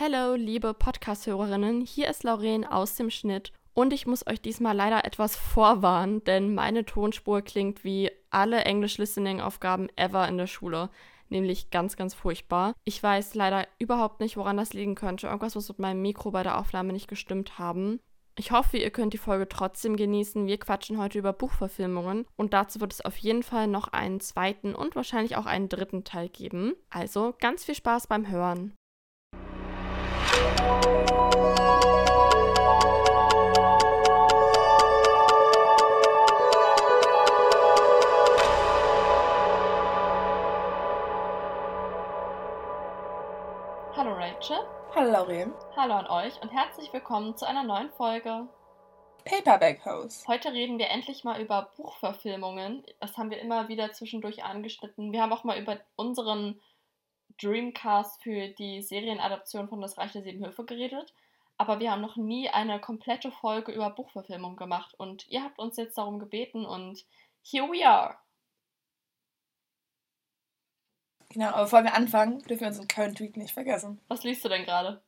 Hallo, liebe Podcast-Hörerinnen, hier ist Lauren aus dem Schnitt und ich muss euch diesmal leider etwas vorwarnen, denn meine Tonspur klingt wie alle English-Listening-Aufgaben ever in der Schule, nämlich ganz, ganz furchtbar. Ich weiß leider überhaupt nicht, woran das liegen könnte. Irgendwas muss mit meinem Mikro bei der Aufnahme nicht gestimmt haben. Ich hoffe, ihr könnt die Folge trotzdem genießen. Wir quatschen heute über Buchverfilmungen und dazu wird es auf jeden Fall noch einen zweiten und wahrscheinlich auch einen dritten Teil geben. Also ganz viel Spaß beim Hören. Hallo Rachel. Hallo Lauren. Hallo an euch und herzlich willkommen zu einer neuen Folge. Paperback House. Heute reden wir endlich mal über Buchverfilmungen. Das haben wir immer wieder zwischendurch angeschnitten. Wir haben auch mal über unseren Dreamcast für die Serienadaption von Das Reich der Sieben Höfe geredet. Aber wir haben noch nie eine komplette Folge über Buchverfilmung gemacht. Und ihr habt uns jetzt darum gebeten und here we are. Genau, aber bevor wir anfangen, dürfen wir unseren Current Tweet nicht vergessen. Was liest du denn gerade?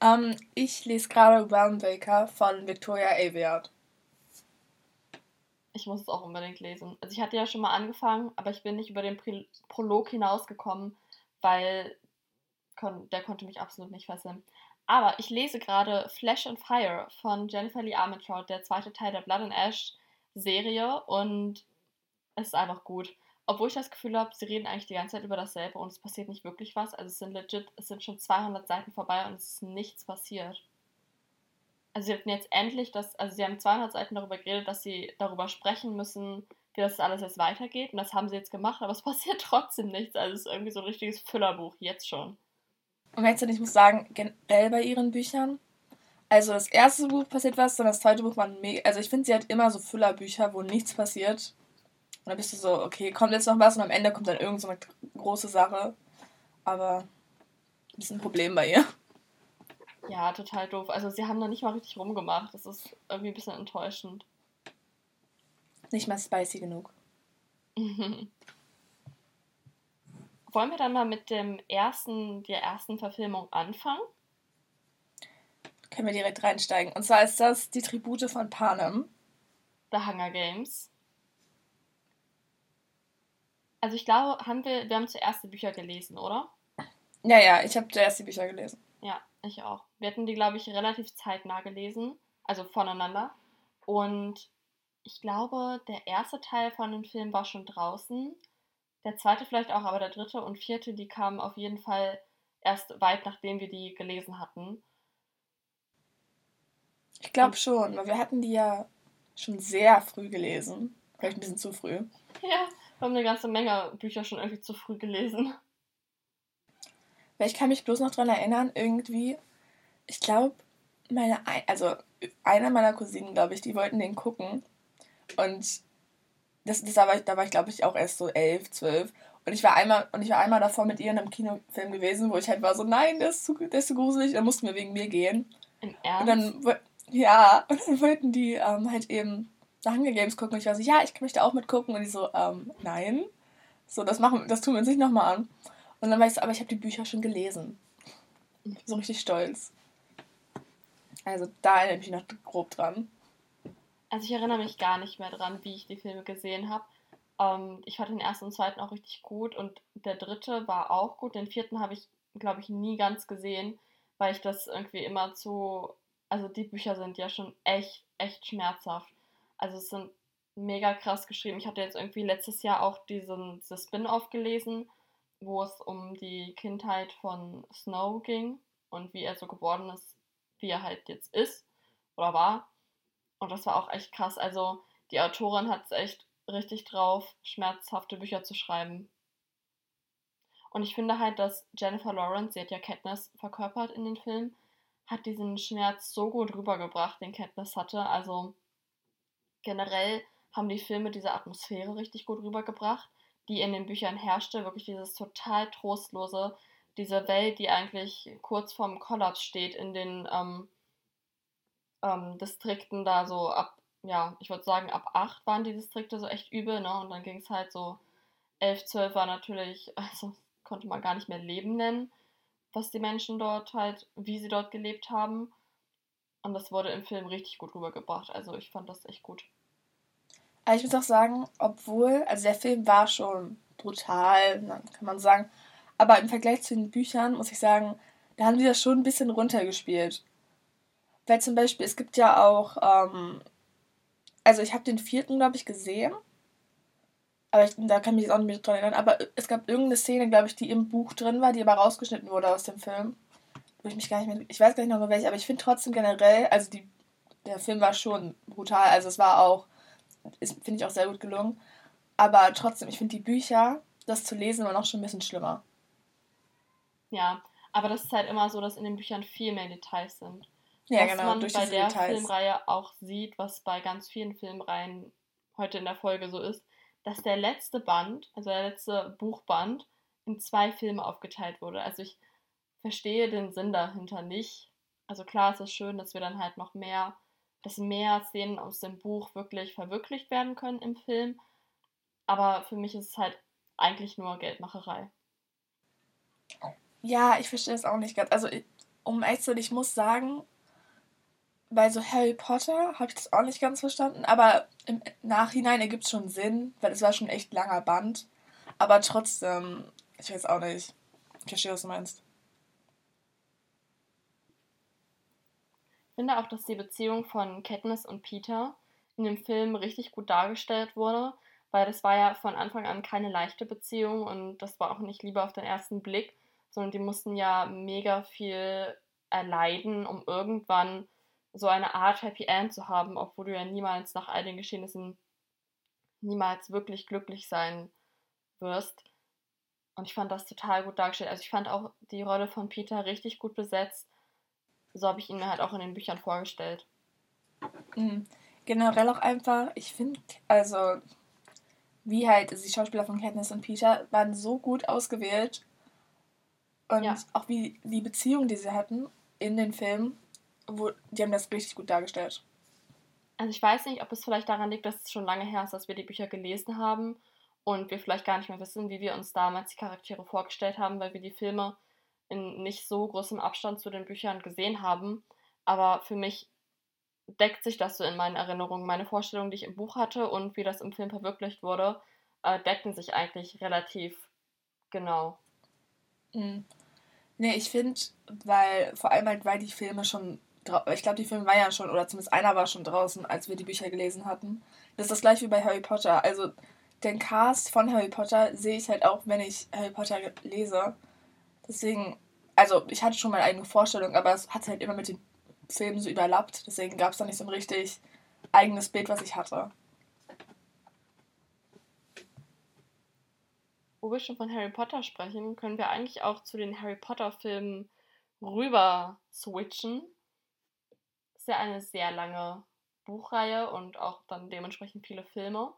Ähm, ich lese gerade Brown Baker von Victoria Aveyard. Ich muss es auch unbedingt lesen. Also ich hatte ja schon mal angefangen, aber ich bin nicht über den Pri Prolog hinausgekommen, weil kon der konnte mich absolut nicht fesseln. Aber ich lese gerade Flash and Fire von Jennifer Lee Armentrout, der zweite Teil der Blood and Ash Serie und es ist einfach gut. Obwohl ich das Gefühl habe, sie reden eigentlich die ganze Zeit über dasselbe und es passiert nicht wirklich was. Also es sind legit, es sind schon 200 Seiten vorbei und es ist nichts passiert. Also sie hatten jetzt endlich das, also sie haben 200 Seiten darüber geredet, dass sie darüber sprechen müssen, wie das alles jetzt weitergeht. Und das haben sie jetzt gemacht, aber es passiert trotzdem nichts. Also es ist irgendwie so ein richtiges Füllerbuch, jetzt schon. Und jetzt, ich muss sagen, generell bei ihren Büchern, also das erste Buch passiert was, dann das zweite Buch war mega, also ich finde, sie hat immer so Füllerbücher, wo nichts passiert. Und dann bist du so, okay, kommt jetzt noch was und am Ende kommt dann irgend so eine große Sache. Aber das ist ein Problem bei ihr. Ja, total doof. Also sie haben da nicht mal richtig rumgemacht. Das ist irgendwie ein bisschen enttäuschend. Nicht mal spicy genug. Wollen wir dann mal mit dem ersten, der ersten Verfilmung anfangen? Können wir direkt reinsteigen. Und zwar ist das die Tribute von Panem. The Hunger Games. Also ich glaube, haben wir, wir haben zuerst die Bücher gelesen, oder? Ja, ja, ich habe zuerst die Bücher gelesen. Ja, ich auch. Wir hatten die, glaube ich, relativ zeitnah gelesen, also voneinander. Und ich glaube, der erste Teil von dem Film war schon draußen. Der zweite vielleicht auch, aber der dritte und vierte, die kamen auf jeden Fall erst weit nachdem wir die gelesen hatten. Ich glaube schon, weil wir hatten die ja schon sehr früh gelesen. Vielleicht ein bisschen zu früh. Ja, wir haben eine ganze Menge Bücher schon irgendwie zu früh gelesen. Weil ich kann mich bloß noch daran erinnern, irgendwie, ich glaube, meine, also einer meiner Cousinen, glaube ich, die wollten den gucken. Und das, das da war ich, da war ich, glaube ich, auch erst so elf, zwölf. Und ich war einmal, und ich war einmal davor mit ihr in einem Kinofilm gewesen, wo ich halt war so, nein, das ist zu, das ist zu gruselig, dann mussten wir wegen mir gehen. Im Ernst? Und dann, ja, und dann wollten die ähm, halt eben Hunger Games gucken. Und ich war so, ja, ich möchte auch mitgucken. Und die so, ähm, nein. So, das machen, das tun wir uns nicht nochmal an. Und dann war ich so, aber ich habe die Bücher schon gelesen. So richtig stolz. Also da erinnere ich mich noch grob dran. Also ich erinnere mich gar nicht mehr dran, wie ich die Filme gesehen habe. Ähm, ich fand den ersten und zweiten auch richtig gut und der dritte war auch gut. Den vierten habe ich, glaube ich, nie ganz gesehen, weil ich das irgendwie immer zu. Also die Bücher sind ja schon echt, echt schmerzhaft. Also es sind mega krass geschrieben. Ich hatte jetzt irgendwie letztes Jahr auch diesen, dieses Spin-off gelesen, wo es um die Kindheit von Snow ging und wie er so geworden ist, wie er halt jetzt ist oder war. Und das war auch echt krass. Also die Autorin hat es echt richtig drauf, schmerzhafte Bücher zu schreiben. Und ich finde halt, dass Jennifer Lawrence, sie hat ja Katniss verkörpert in den Film, hat diesen Schmerz so gut rübergebracht, den Katniss hatte. Also generell haben die Filme diese Atmosphäre richtig gut rübergebracht, die in den Büchern herrschte. Wirklich dieses total trostlose, diese Welt, die eigentlich kurz vorm Kollaps steht in den ähm, ähm, Distrikten da so ab, ja, ich würde sagen, ab 8 waren die Distrikte so echt übel, ne? Und dann ging es halt so, 11, 12 war natürlich, also konnte man gar nicht mehr Leben nennen. was die Menschen dort halt, wie sie dort gelebt haben. Und das wurde im Film richtig gut rübergebracht. Also ich fand das echt gut. Aber ich muss auch sagen, obwohl, also der Film war schon brutal, kann man sagen. Aber im Vergleich zu den Büchern muss ich sagen, da haben die das schon ein bisschen runtergespielt. Weil zum Beispiel, es gibt ja auch, ähm, also ich habe den vierten, glaube ich, gesehen. Aber ich, da kann ich mich jetzt auch nicht mehr dran erinnern. Aber es gab irgendeine Szene, glaube ich, die im Buch drin war, die aber rausgeschnitten wurde aus dem Film. Wo ich mich gar nicht mehr. Ich weiß gar nicht noch mehr welche, aber ich finde trotzdem generell, also die, der Film war schon brutal. Also es war auch, finde ich auch sehr gut gelungen. Aber trotzdem, ich finde die Bücher, das zu lesen, war noch schon ein bisschen schlimmer. Ja, aber das ist halt immer so, dass in den Büchern viel mehr Details sind. Ja, was genau, man durch bei der Details. Filmreihe auch sieht, was bei ganz vielen Filmreihen heute in der Folge so ist, dass der letzte Band, also der letzte Buchband, in zwei Filme aufgeteilt wurde. Also ich verstehe den Sinn dahinter nicht. Also klar ist es schön, dass wir dann halt noch mehr, dass mehr Szenen aus dem Buch wirklich verwirklicht werden können im Film. Aber für mich ist es halt eigentlich nur Geldmacherei. Ja, ich verstehe es auch nicht ganz. Also, um ehrlich zu ich muss sagen, bei so Harry Potter habe ich das auch nicht ganz verstanden, aber im Nachhinein ergibt es schon Sinn, weil es war schon echt langer Band. Aber trotzdem, ich weiß auch nicht. Ich verstehe, was du meinst. Finde auch, dass die Beziehung von Katniss und Peter in dem Film richtig gut dargestellt wurde, weil das war ja von Anfang an keine leichte Beziehung und das war auch nicht Liebe auf den ersten Blick, sondern die mussten ja mega viel erleiden, um irgendwann so eine Art Happy End zu haben, obwohl du ja niemals nach all den Geschehnissen niemals wirklich glücklich sein wirst. Und ich fand das total gut dargestellt. Also ich fand auch die Rolle von Peter richtig gut besetzt. So habe ich ihn mir halt auch in den Büchern vorgestellt. Mhm. Generell auch einfach, ich finde, also wie halt die Schauspieler von Katniss und Peter waren so gut ausgewählt und ja. auch wie die Beziehung, die sie hatten in den Filmen, wo, die haben das richtig gut dargestellt. Also ich weiß nicht, ob es vielleicht daran liegt, dass es schon lange her ist, dass wir die Bücher gelesen haben und wir vielleicht gar nicht mehr wissen, wie wir uns damals die Charaktere vorgestellt haben, weil wir die Filme in nicht so großem Abstand zu den Büchern gesehen haben. Aber für mich deckt sich das so in meinen Erinnerungen. Meine Vorstellungen, die ich im Buch hatte und wie das im Film verwirklicht wurde, äh, decken sich eigentlich relativ genau. Mhm. Nee, ich finde, weil, vor allem halt, weil die Filme schon, ich glaube, die Filme waren ja schon, oder zumindest einer war schon draußen, als wir die Bücher gelesen hatten. Das ist das gleiche wie bei Harry Potter. Also, den Cast von Harry Potter sehe ich halt auch, wenn ich Harry Potter lese. Deswegen, also, ich hatte schon meine eigene Vorstellung, aber es hat halt immer mit den Filmen so überlappt. Deswegen gab es da nicht so ein richtig eigenes Bild, was ich hatte. wo wir schon von Harry Potter sprechen, können wir eigentlich auch zu den Harry Potter-Filmen rüber switchen. Ist ja eine sehr lange Buchreihe und auch dann dementsprechend viele Filme.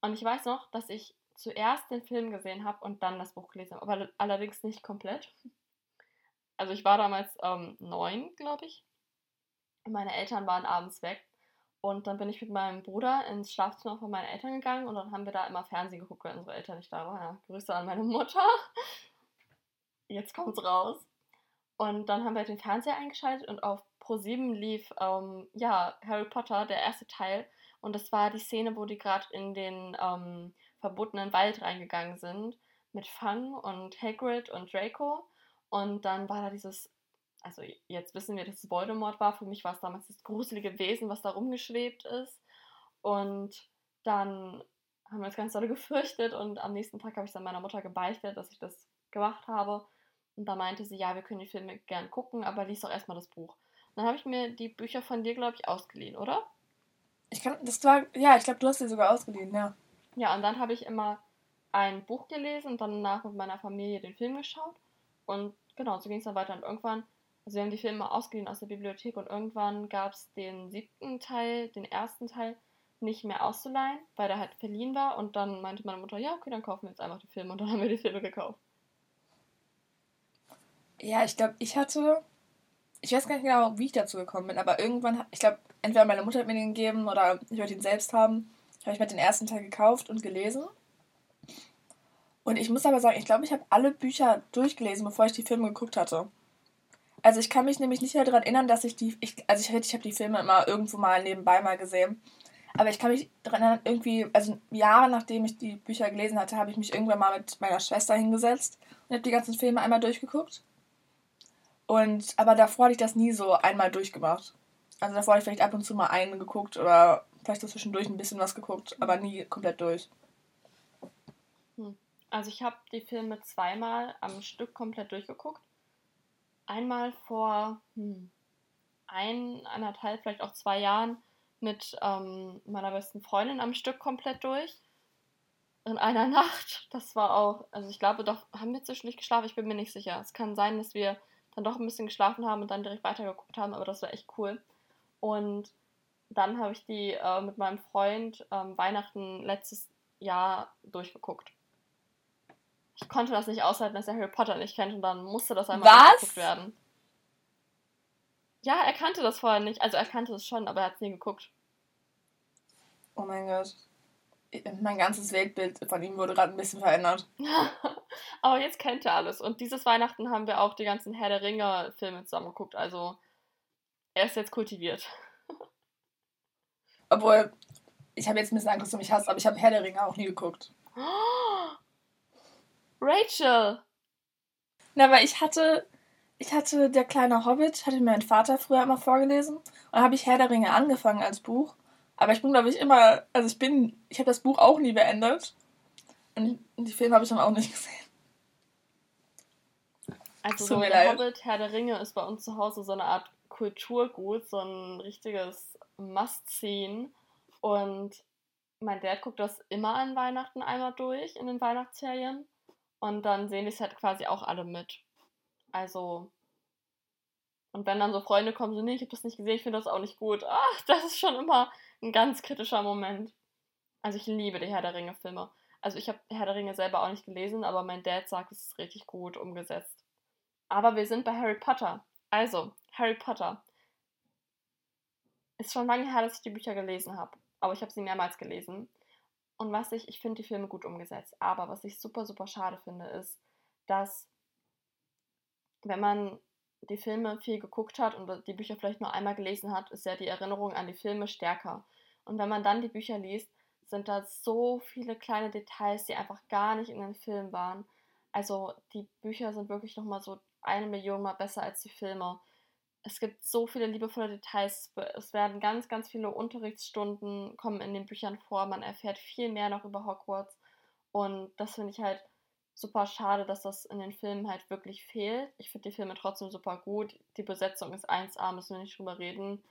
Und ich weiß noch, dass ich zuerst den Film gesehen habe und dann das Buch gelesen habe, aber allerdings nicht komplett. Also ich war damals ähm, neun, glaube ich. Meine Eltern waren abends weg und dann bin ich mit meinem Bruder ins Schlafzimmer von meinen Eltern gegangen und dann haben wir da immer Fernsehen geguckt, weil unsere Eltern nicht da waren. Ja, Grüße an meine Mutter. Jetzt kommt's raus. Und dann haben wir den Fernseher eingeschaltet und auf Pro7 lief ähm, ja Harry Potter, der erste Teil. Und das war die Szene, wo die gerade in den ähm, verbotenen Wald reingegangen sind mit Fang und Hagrid und Draco. Und dann war da dieses also jetzt wissen wir, dass es Voldemort war. Für mich war es damals das gruselige Wesen, was da rumgeschwebt ist. Und dann haben wir das ganz doll gefürchtet und am nächsten Tag habe ich dann meiner Mutter gebeichtet, dass ich das gemacht habe. Und da meinte sie, ja, wir können die Filme gern gucken, aber lies doch erstmal das Buch. Dann habe ich mir die Bücher von dir, glaube ich, ausgeliehen, oder? Ich kann, das war, ja, ich glaube, du hast sie sogar ausgeliehen, ja. Ja, und dann habe ich immer ein Buch gelesen und danach mit meiner Familie den Film geschaut. Und genau, so ging es dann weiter. Und irgendwann also wir haben die Filme ausgeliehen aus der Bibliothek und irgendwann gab es den siebten Teil, den ersten Teil nicht mehr auszuleihen, weil der halt verliehen war und dann meinte meine Mutter, ja, okay, dann kaufen wir jetzt einfach die Filme und dann haben wir die Filme gekauft. Ja, ich glaube, ich hatte, ich weiß gar nicht genau, wie ich dazu gekommen bin, aber irgendwann, ich glaube, entweder meine Mutter hat mir den gegeben oder ich wollte ihn selbst haben, habe ich mir den ersten Teil gekauft und gelesen. Und ich muss aber sagen, ich glaube, ich habe alle Bücher durchgelesen, bevor ich die Filme geguckt hatte. Also ich kann mich nämlich nicht mehr daran erinnern, dass ich die, ich, also ich, ich habe die Filme immer irgendwo mal nebenbei mal gesehen. Aber ich kann mich daran erinnern, irgendwie, also Jahre nachdem ich die Bücher gelesen hatte, habe ich mich irgendwann mal mit meiner Schwester hingesetzt und habe die ganzen Filme einmal durchgeguckt. Und, aber davor hatte ich das nie so einmal durchgemacht. Also davor habe ich vielleicht ab und zu mal einen geguckt oder vielleicht so zwischendurch ein bisschen was geguckt, aber nie komplett durch. Hm. Also ich habe die Filme zweimal am Stück komplett durchgeguckt. Einmal vor hm, ein, anderthalb, vielleicht auch zwei Jahren mit ähm, meiner besten Freundin am Stück komplett durch. In einer Nacht. Das war auch, also ich glaube doch, haben wir zwischendurch geschlafen? Ich bin mir nicht sicher. Es kann sein, dass wir dann doch ein bisschen geschlafen haben und dann direkt weitergeguckt haben, aber das war echt cool. Und dann habe ich die äh, mit meinem Freund ähm, Weihnachten letztes Jahr durchgeguckt. Ich konnte das nicht aushalten, dass er Harry Potter nicht kennt und dann musste das einmal Was? durchgeguckt werden. Ja, er kannte das vorher nicht. Also er kannte es schon, aber er hat es nie geguckt. Oh mein Gott. Mein ganzes Weltbild von ihm wurde gerade ein bisschen verändert. aber jetzt kennt er alles. Und dieses Weihnachten haben wir auch die ganzen Herr der Ringe-Filme zusammen geguckt. Also er ist jetzt kultiviert. Obwohl, ich habe jetzt ein bisschen Angst, dass du mich hast, aber ich habe Herr der Ringe auch nie geguckt. Rachel! Na, weil ich hatte, ich hatte Der kleine Hobbit, hatte mir mein Vater früher immer vorgelesen. Und dann habe ich Herr der Ringe angefangen als Buch. Aber ich bin, glaube ich, immer, also ich bin, ich habe das Buch auch nie beendet. Und die Filme habe ich dann auch nicht gesehen. Also so der leid. Hobbit, Herr der Ringe ist bei uns zu Hause so eine Art Kulturgut, so ein richtiges Must-Seen. Und mein Dad guckt das immer an Weihnachten einmal durch, in den Weihnachtsferien. Und dann sehen es halt quasi auch alle mit. Also. Und wenn dann so Freunde kommen, so, nee, ich habe das nicht gesehen, ich finde das auch nicht gut. Ach, das ist schon immer ein ganz kritischer Moment. Also ich liebe die Herr der Ringe-Filme. Also ich habe Herr der Ringe selber auch nicht gelesen, aber mein Dad sagt, es ist richtig gut umgesetzt. Aber wir sind bei Harry Potter. Also, Harry Potter. Ist schon lange her, dass ich die Bücher gelesen habe. Aber ich habe sie mehrmals gelesen. Und was ich, ich finde die Filme gut umgesetzt. Aber was ich super, super schade finde, ist, dass wenn man die Filme viel geguckt hat und die Bücher vielleicht nur einmal gelesen hat, ist ja die Erinnerung an die Filme stärker. Und wenn man dann die Bücher liest, sind da so viele kleine Details, die einfach gar nicht in den Filmen waren. Also die Bücher sind wirklich nochmal so eine Million Mal besser als die Filme. Es gibt so viele liebevolle Details. Es werden ganz, ganz viele Unterrichtsstunden kommen in den Büchern vor. Man erfährt viel mehr noch über Hogwarts. Und das finde ich halt super schade, dass das in den Filmen halt wirklich fehlt. Ich finde die Filme trotzdem super gut. Die Besetzung ist 1A, müssen wir nicht drüber reden.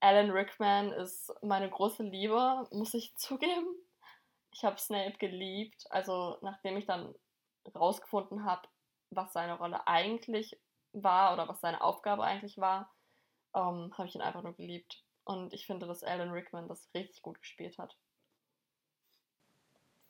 Alan Rickman ist meine große Liebe, muss ich zugeben. Ich habe Snape geliebt. Also nachdem ich dann rausgefunden habe, was seine Rolle eigentlich war oder was seine Aufgabe eigentlich war, ähm, habe ich ihn einfach nur geliebt. Und ich finde, dass Alan Rickman das richtig gut gespielt hat.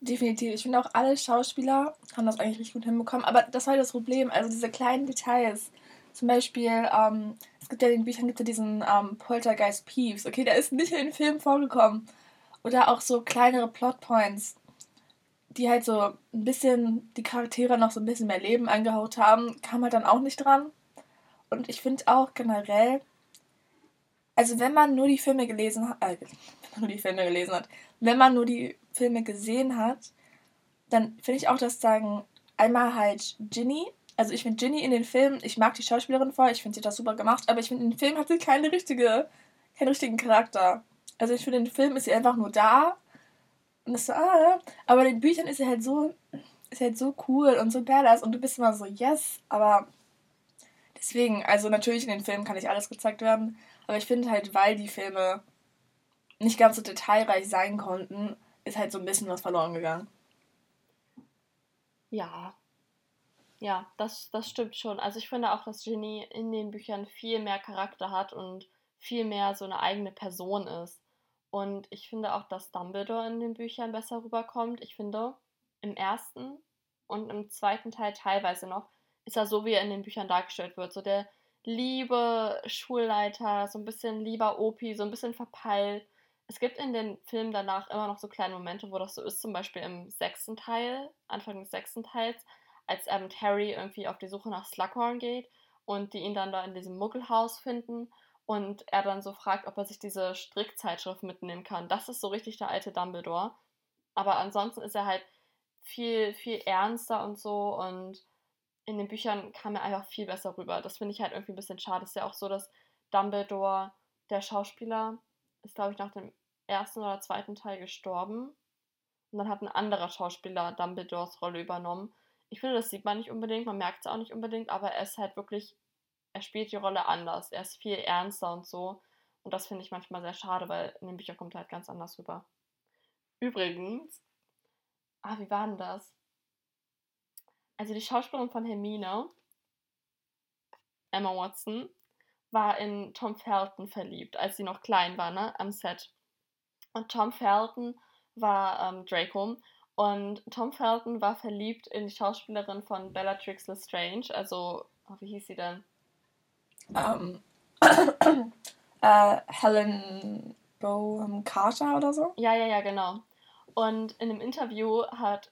Definitiv. Ich finde auch alle Schauspieler haben das eigentlich richtig gut hinbekommen. Aber das war das Problem. Also diese kleinen Details. Zum Beispiel, ähm, es gibt ja in den Büchern gibt ja diesen ähm, Poltergeist Peeves. Okay, der ist nicht in den Filmen vorgekommen. Oder auch so kleinere Plotpoints die halt so ein bisschen die Charaktere noch so ein bisschen mehr Leben eingehaut haben, kam halt dann auch nicht dran. Und ich finde auch generell, also wenn man nur die Filme gelesen hat, äh, wenn man nur die Filme gelesen hat, wenn man nur die Filme gesehen hat, dann finde ich auch, dass sagen, einmal halt Ginny, also ich finde Ginny in den Filmen, ich mag die Schauspielerin voll, ich finde sie das super gemacht, aber ich finde in den Filmen hat sie keine richtige, keinen richtigen Charakter. Also ich finde in den Filmen ist sie einfach nur da und das so, ah, aber in den Büchern ist er halt so, ist halt so cool und so badass und du bist immer so, yes, aber deswegen, also natürlich in den Filmen kann nicht alles gezeigt werden, aber ich finde halt, weil die Filme nicht ganz so detailreich sein konnten, ist halt so ein bisschen was verloren gegangen. Ja. Ja, das, das stimmt schon. Also ich finde auch, dass Ginny in den Büchern viel mehr Charakter hat und viel mehr so eine eigene Person ist. Und ich finde auch, dass Dumbledore in den Büchern besser rüberkommt. Ich finde, im ersten und im zweiten Teil teilweise noch ist er so, wie er in den Büchern dargestellt wird. So der liebe Schulleiter, so ein bisschen lieber Opi, so ein bisschen verpeilt. es gibt in den Filmen danach immer noch so kleine Momente, wo das so ist, zum Beispiel im sechsten Teil, Anfang des sechsten Teils, als mit Harry irgendwie auf die Suche nach Slughorn geht und die ihn dann da in diesem Muggelhaus finden und er dann so fragt, ob er sich diese Strickzeitschrift mitnehmen kann. Das ist so richtig der alte Dumbledore. Aber ansonsten ist er halt viel, viel ernster und so und in den Büchern kam er einfach viel besser rüber. Das finde ich halt irgendwie ein bisschen schade. Es ist ja auch so, dass Dumbledore, der Schauspieler, ist, glaube ich, nach dem ersten oder zweiten Teil gestorben. Und dann hat ein anderer Schauspieler Dumbledores Rolle übernommen. Ich finde, das sieht man nicht unbedingt, man merkt es auch nicht unbedingt, aber er ist halt wirklich, er spielt die Rolle anders. Er ist viel ernster und so. Und das finde ich manchmal sehr schade, weil in den Büchern kommt er halt ganz anders rüber. Übrigens, ah, wie war denn das? Also die Schauspielerin von Hermine, Emma Watson, war in Tom Felton verliebt, als sie noch klein war, ne, am Set. Und Tom Felton war ähm, Draco. Und Tom Felton war verliebt in die Schauspielerin von Bellatrix Lestrange. Also, oh, wie hieß sie denn? Ähm, uh, Helen Bohem Carter oder so? Ja, ja, ja, genau. Und in einem Interview hat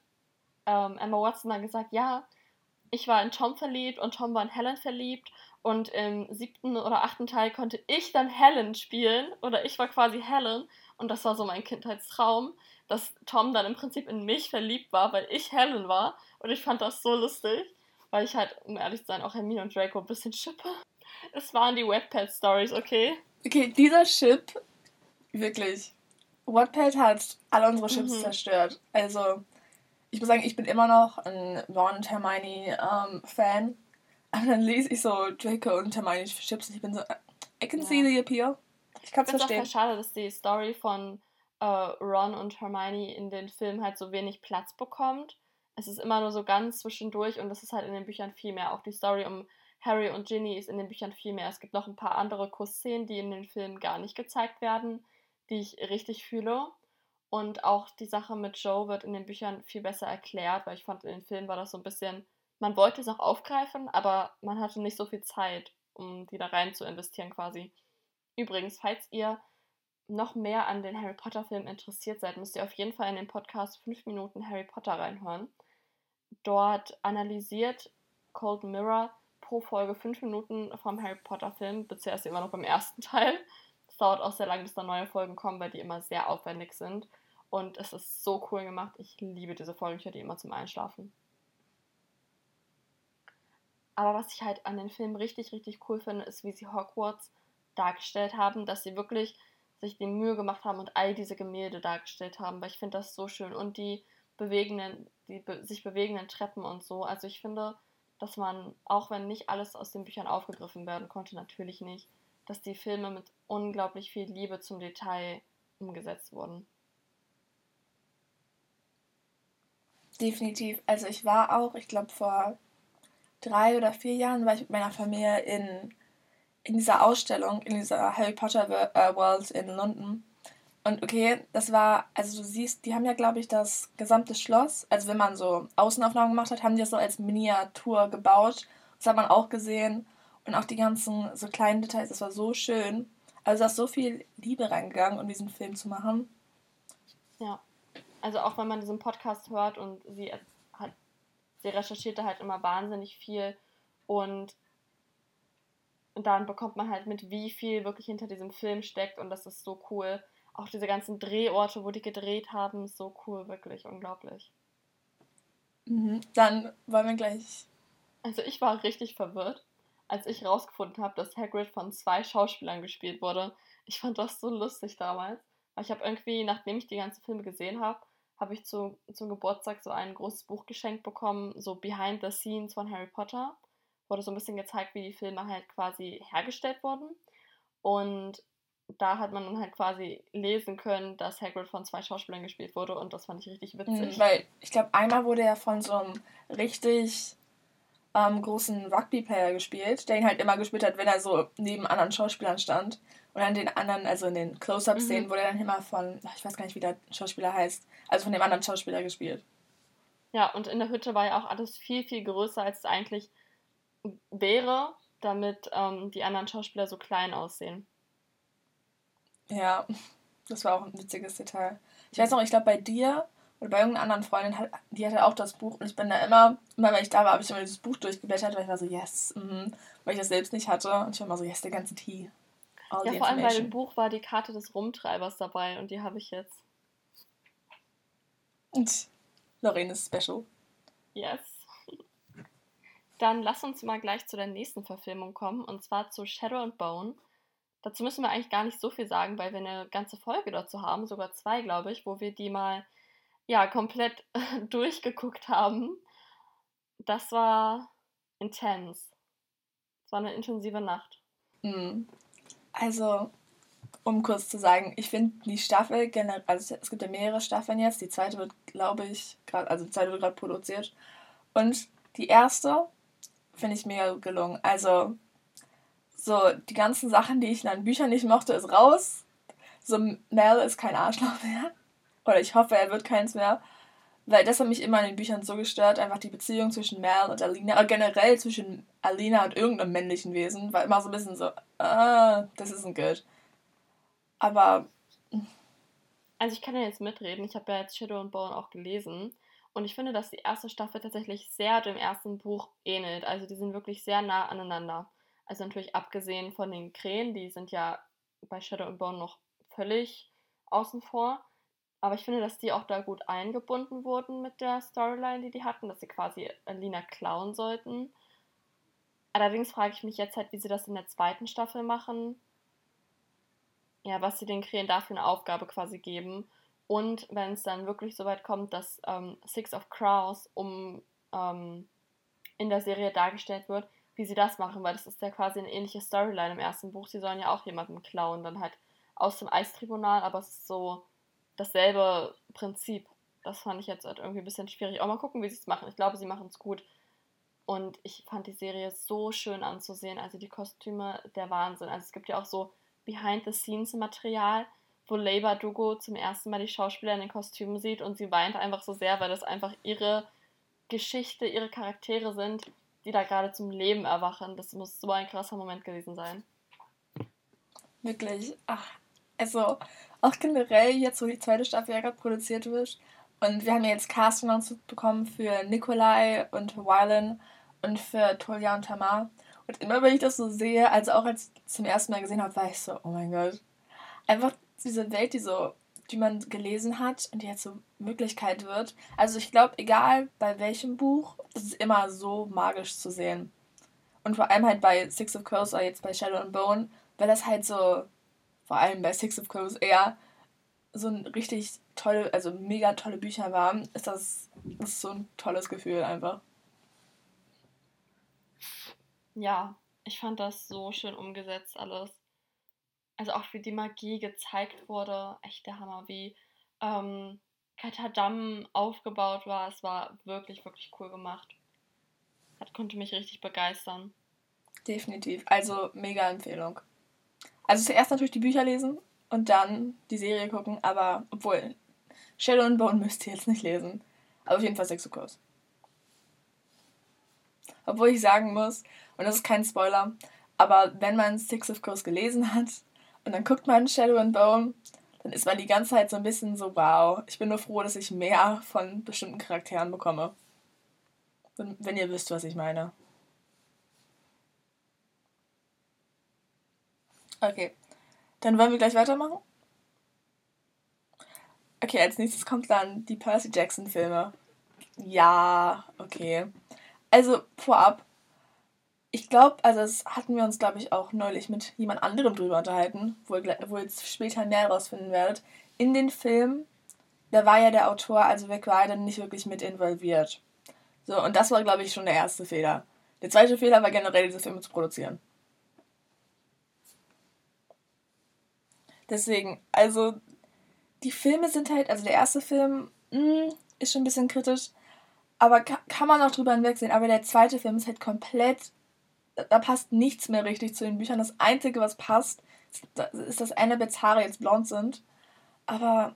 ähm, Emma Watson dann gesagt, ja, ich war in Tom verliebt und Tom war in Helen verliebt und im siebten oder achten Teil konnte ich dann Helen spielen oder ich war quasi Helen und das war so mein Kindheitstraum, dass Tom dann im Prinzip in mich verliebt war, weil ich Helen war und ich fand das so lustig, weil ich halt, um ehrlich zu sein, auch Hermine und Draco ein bisschen schippe. Es waren die Wattpad-Stories, okay? Okay, dieser Chip, wirklich. Wattpad hat alle unsere Chips mhm. zerstört. Also, ich muss sagen, ich bin immer noch ein Ron und Hermione ähm, Fan. Aber dann lese ich so Draco und Hermione Chips und ich bin so, I can ja. see the appeal. Ich kann es verstehen. Ich finde es schade, dass die Story von äh, Ron und Hermione in den Filmen halt so wenig Platz bekommt. Es ist immer nur so ganz zwischendurch und das ist halt in den Büchern viel mehr. Auch die Story um Harry und Ginny ist in den Büchern viel mehr. Es gibt noch ein paar andere Kussszenen, die in den Filmen gar nicht gezeigt werden, die ich richtig fühle. Und auch die Sache mit Joe wird in den Büchern viel besser erklärt, weil ich fand, in den Filmen war das so ein bisschen, man wollte es auch aufgreifen, aber man hatte nicht so viel Zeit, um die da rein zu investieren quasi. Übrigens, falls ihr noch mehr an den Harry Potter Filmen interessiert seid, müsst ihr auf jeden Fall in den Podcast 5 Minuten Harry Potter reinhören. Dort analysiert Cold Mirror pro Folge 5 Minuten vom Harry Potter Film, bisher ist immer noch beim ersten Teil. Es dauert auch sehr lange, bis da neue Folgen kommen, weil die immer sehr aufwendig sind. Und es ist so cool gemacht. Ich liebe diese Folgen. Ich höre die immer zum Einschlafen. Aber was ich halt an den Filmen richtig, richtig cool finde, ist, wie sie Hogwarts dargestellt haben, dass sie wirklich sich die Mühe gemacht haben und all diese Gemälde dargestellt haben, weil ich finde das so schön. Und die bewegenden, die be sich bewegenden Treppen und so. Also ich finde, dass man, auch wenn nicht alles aus den Büchern aufgegriffen werden konnte, natürlich nicht, dass die Filme mit unglaublich viel Liebe zum Detail umgesetzt wurden. Definitiv. Also ich war auch, ich glaube vor drei oder vier Jahren war ich mit meiner Familie in, in dieser Ausstellung, in dieser Harry Potter äh, World in London. Und okay, das war, also du siehst, die haben ja, glaube ich, das gesamte Schloss, also wenn man so Außenaufnahmen gemacht hat, haben die das so als Miniatur gebaut. Das hat man auch gesehen. Und auch die ganzen so kleinen Details, das war so schön. Also da ist so viel Liebe reingegangen, um diesen Film zu machen. Ja. Also auch wenn man diesen Podcast hört und sie hat, sie recherchiert da halt immer wahnsinnig viel und dann bekommt man halt mit, wie viel wirklich hinter diesem Film steckt und das ist so cool. Auch diese ganzen Drehorte, wo die gedreht haben, so cool, wirklich unglaublich. Mhm. Dann wollen wir gleich. Also ich war richtig verwirrt als ich rausgefunden habe, dass Hagrid von zwei Schauspielern gespielt wurde. Ich fand das so lustig damals. Weil ich habe irgendwie, nachdem ich die ganzen Filme gesehen habe, habe ich zu, zum Geburtstag so ein großes Buch geschenkt bekommen, so Behind the Scenes von Harry Potter. Wurde so ein bisschen gezeigt, wie die Filme halt quasi hergestellt wurden. Und da hat man dann halt quasi lesen können, dass Hagrid von zwei Schauspielern gespielt wurde und das fand ich richtig witzig. Mhm, weil ich glaube, einmal wurde er von so einem richtig ähm, großen Rugby-Player gespielt, der ihn halt immer gespielt hat, wenn er so neben anderen Schauspielern stand. Und an den anderen, also in den Close-Up-Szenen, mhm. wurde er dann immer von, ich weiß gar nicht, wie der Schauspieler heißt, also von dem anderen Schauspieler gespielt. Ja, und in der Hütte war ja auch alles viel, viel größer, als es eigentlich wäre, damit ähm, die anderen Schauspieler so klein aussehen. Ja. Das war auch ein witziges Detail. Ich weiß noch, ich glaube bei dir oder bei irgendeiner anderen Freundin, die hatte auch das Buch und ich bin da immer, immer wenn ich da war, habe ich immer dieses Buch durchgeblättert, weil ich war so, yes, mhm, weil ich das selbst nicht hatte und ich war immer so, yes, der ganze Tee. ja, vor allem bei dem Buch war die Karte des Rumtreibers dabei und die habe ich jetzt. Und Lorraine ist special. Yes. Dann lass uns mal gleich zu der nächsten Verfilmung kommen und zwar zu Shadow and Bone. Dazu müssen wir eigentlich gar nicht so viel sagen, weil wir eine ganze Folge dazu haben, sogar zwei, glaube ich, wo wir die mal ja komplett durchgeguckt haben. Das war intens. Es war eine intensive Nacht. Mhm. Also, um kurz zu sagen, ich finde die Staffel generell, also es gibt ja mehrere Staffeln jetzt, die zweite wird, glaube ich, gerade, also die zweite wird gerade produziert. Und die erste finde ich mega gelungen. Also, so, die ganzen Sachen, die ich in den Büchern nicht mochte, ist raus. So, Mel ist kein Arschloch mehr. Oder ich hoffe, er wird keins mehr. Weil das hat mich immer in den Büchern so gestört, einfach die Beziehung zwischen Mel und Alina, oder generell zwischen Alina und irgendeinem männlichen Wesen, war immer so ein bisschen so, ah, das ist ein good. Aber. Also ich kann ja jetzt mitreden, ich habe ja jetzt Shadow and Bone auch gelesen. Und ich finde, dass die erste Staffel tatsächlich sehr dem ersten Buch ähnelt. Also die sind wirklich sehr nah aneinander. Also natürlich abgesehen von den Krähen, die sind ja bei Shadow and Bone noch völlig außen vor. Aber ich finde, dass die auch da gut eingebunden wurden mit der Storyline, die die hatten, dass sie quasi Lina klauen sollten. Allerdings frage ich mich jetzt halt, wie sie das in der zweiten Staffel machen. Ja, was sie den Krähen dafür eine Aufgabe quasi geben. Und wenn es dann wirklich so weit kommt, dass ähm, Six of Crows um ähm, in der Serie dargestellt wird, wie sie das machen, weil das ist ja quasi eine ähnliche Storyline im ersten Buch. Sie sollen ja auch jemanden klauen, dann halt aus dem Eistribunal, aber es ist so dasselbe Prinzip. Das fand ich jetzt halt irgendwie ein bisschen schwierig. Auch mal gucken, wie sie es machen. Ich glaube, sie machen es gut. Und ich fand die Serie so schön anzusehen. Also die Kostüme, der Wahnsinn. Also es gibt ja auch so Behind-the-Scenes-Material, wo Leiba Dugo zum ersten Mal die Schauspieler in den Kostümen sieht und sie weint einfach so sehr, weil das einfach ihre Geschichte, ihre Charaktere sind, die da gerade zum Leben erwachen. Das muss so ein krasser Moment gewesen sein. Wirklich. Ach, also auch generell jetzt, wo die zweite Staffel ja gerade produziert wird. Und wir haben ja jetzt Casting bekommen für Nikolai und Wylan und für Tolia und Tamar. Und immer wenn ich das so sehe, also auch als ich zum ersten Mal gesehen habe, war ich so, oh mein Gott. Einfach diese Welt, die so, die man gelesen hat und die jetzt so Möglichkeit wird. Also ich glaube, egal bei welchem Buch, es ist immer so magisch zu sehen. Und vor allem halt bei Six of Crows oder jetzt bei Shadow and Bone, weil das halt so vor allem bei Six of Crows eher so ein richtig tolle, also mega tolle Bücher waren, ist das, das ist so ein tolles Gefühl einfach. Ja, ich fand das so schön umgesetzt alles. Also auch wie die Magie gezeigt wurde, echt der Hammer, wie ähm, Katadam aufgebaut war. Es war wirklich, wirklich cool gemacht. Das konnte mich richtig begeistern. Definitiv. Also mega Empfehlung. Also zuerst natürlich die Bücher lesen und dann die Serie gucken, aber obwohl Shadow and Bone müsst ihr jetzt nicht lesen. Aber auf jeden Fall Sex of Course. Obwohl ich sagen muss, und das ist kein Spoiler, aber wenn man Six of Course gelesen hat und dann guckt man Shadow and Bone, dann ist man die ganze Zeit so ein bisschen so, wow, ich bin nur froh, dass ich mehr von bestimmten Charakteren bekomme. Wenn ihr wisst, was ich meine. Okay. Dann wollen wir gleich weitermachen? Okay, als nächstes kommt dann die Percy Jackson Filme. Ja, okay. Also vorab, ich glaube, also das hatten wir uns, glaube ich, auch neulich mit jemand anderem drüber unterhalten, wo ihr, wo ihr jetzt später mehr herausfinden werdet. In den Filmen, da war ja der Autor, also Rick Ryder, nicht wirklich mit involviert. So, und das war, glaube ich, schon der erste Fehler. Der zweite Fehler war generell, diese Filme zu produzieren. Deswegen, also die Filme sind halt, also der erste Film mh, hm, ist schon ein bisschen kritisch, aber kann, kann man auch drüber hinwegsehen. Aber der zweite Film ist halt komplett, da passt nichts mehr richtig zu den Büchern. Das Einzige, was passt, ist, dass Annabeths Haare jetzt blond sind. Aber,